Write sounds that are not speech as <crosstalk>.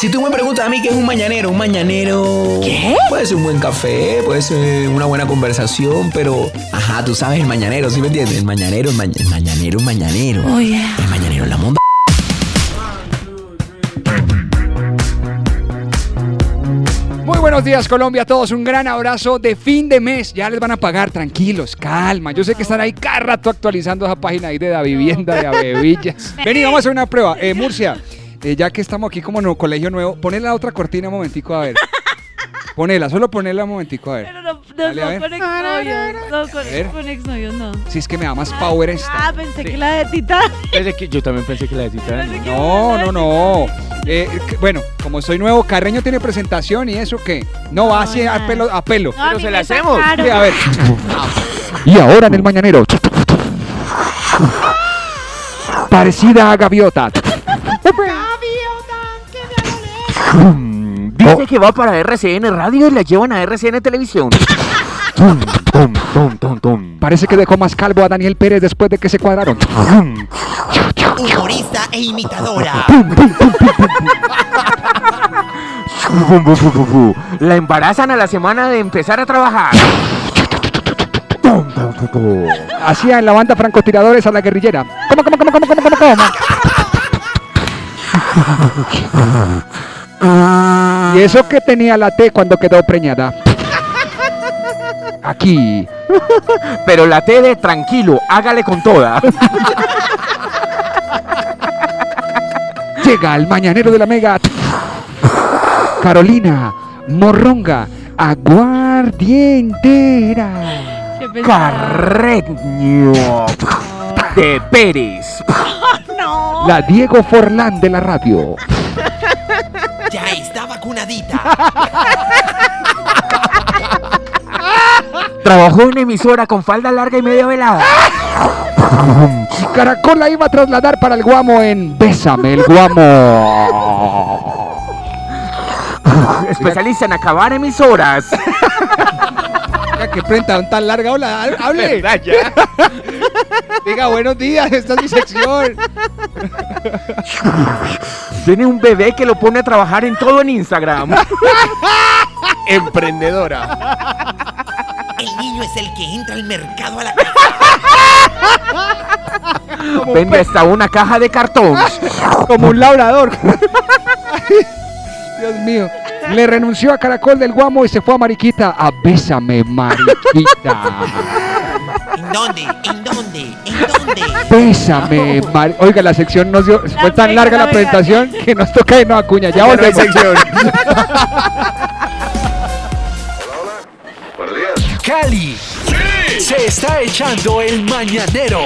Si tú me preguntas a mí qué es un mañanero, un mañanero. ¿Qué? Puede ser un buen café, puede ser una buena conversación, pero. Ajá, tú sabes, el mañanero, ¿sí me entiendes? El mañanero, el, ma- el mañanero, el mañanero. Oh, yeah. El mañanero, la monda. Muy buenos días Colombia a todos, un gran abrazo de fin de mes, ya les van a pagar, tranquilos, calma, yo sé que están ahí cada rato actualizando esa página ahí de la vivienda de Avevillas. <laughs> Vení, vamos a hacer una prueba, Eh, Murcia, eh, ya que estamos aquí como en un colegio nuevo, ponle la otra cortina un momentico a ver. <laughs> Ponela, solo ponela un momentico a ver. Pero no, no, Dale, a no ver. con exnovios. No, con, ver. con exnovios no. Si es que me da más power esta. Ah, pensé que la de Tita. yo también pensé que la de Titán. No, no, no. Eh, que- bueno, como soy nuevo, Carreño tiene presentación y eso que no va así a pelo. A pelo. No, Pero se la hacemos. Sí, a ver. Y ahora en el mañanero. Parecida a gaviota. <laughs> <coughs> Dice que va para RCN Radio y la llevan a RCN Televisión. Tum, tum, tum, tum, tum. Parece que dejó más calvo a Daniel Pérez después de que se cuadraron. Humorista e imitadora. La embarazan a la semana de empezar a trabajar. Hacía en la banda francotiradores a la guerrillera. ¿Cómo, cómo, cómo, cómo, cómo, cómo, cómo? Y eso que tenía la T cuando quedó preñada. Aquí. Pero la T de tranquilo, hágale con toda. Llega el mañanero de la Mega. Carolina Morronga, aguardientera. Carreño de Pérez. <laughs> No. La Diego Forlán de la radio. Ya vacunadita. Trabajó en emisora con falda larga y media velada. Caracol la iba a trasladar para el Guamo en Bésame el Guamo. Especialista en acabar emisoras. Mira que prenda tan larga. Hola, ha- hable. <laughs> Diga buenos días, esta es mi sección. <laughs> Tiene un bebé que lo pone a trabajar en todo en Instagram. <laughs> Emprendedora. El niño es el que entra al mercado a la casa. Vende hasta una caja de cartón. Como un labrador. Dios mío. Le renunció a Caracol del Guamo y se fue a Mariquita. A Bésame, Mariquita. ¿En dónde? ¿En dónde? ¿En dónde? Bésame, Mari- Oiga, la sección nos dio. Fue tan larga la presentación que nos toca irnos a cuña. Ya volvemos. <laughs> Cali se está echando el mañanero.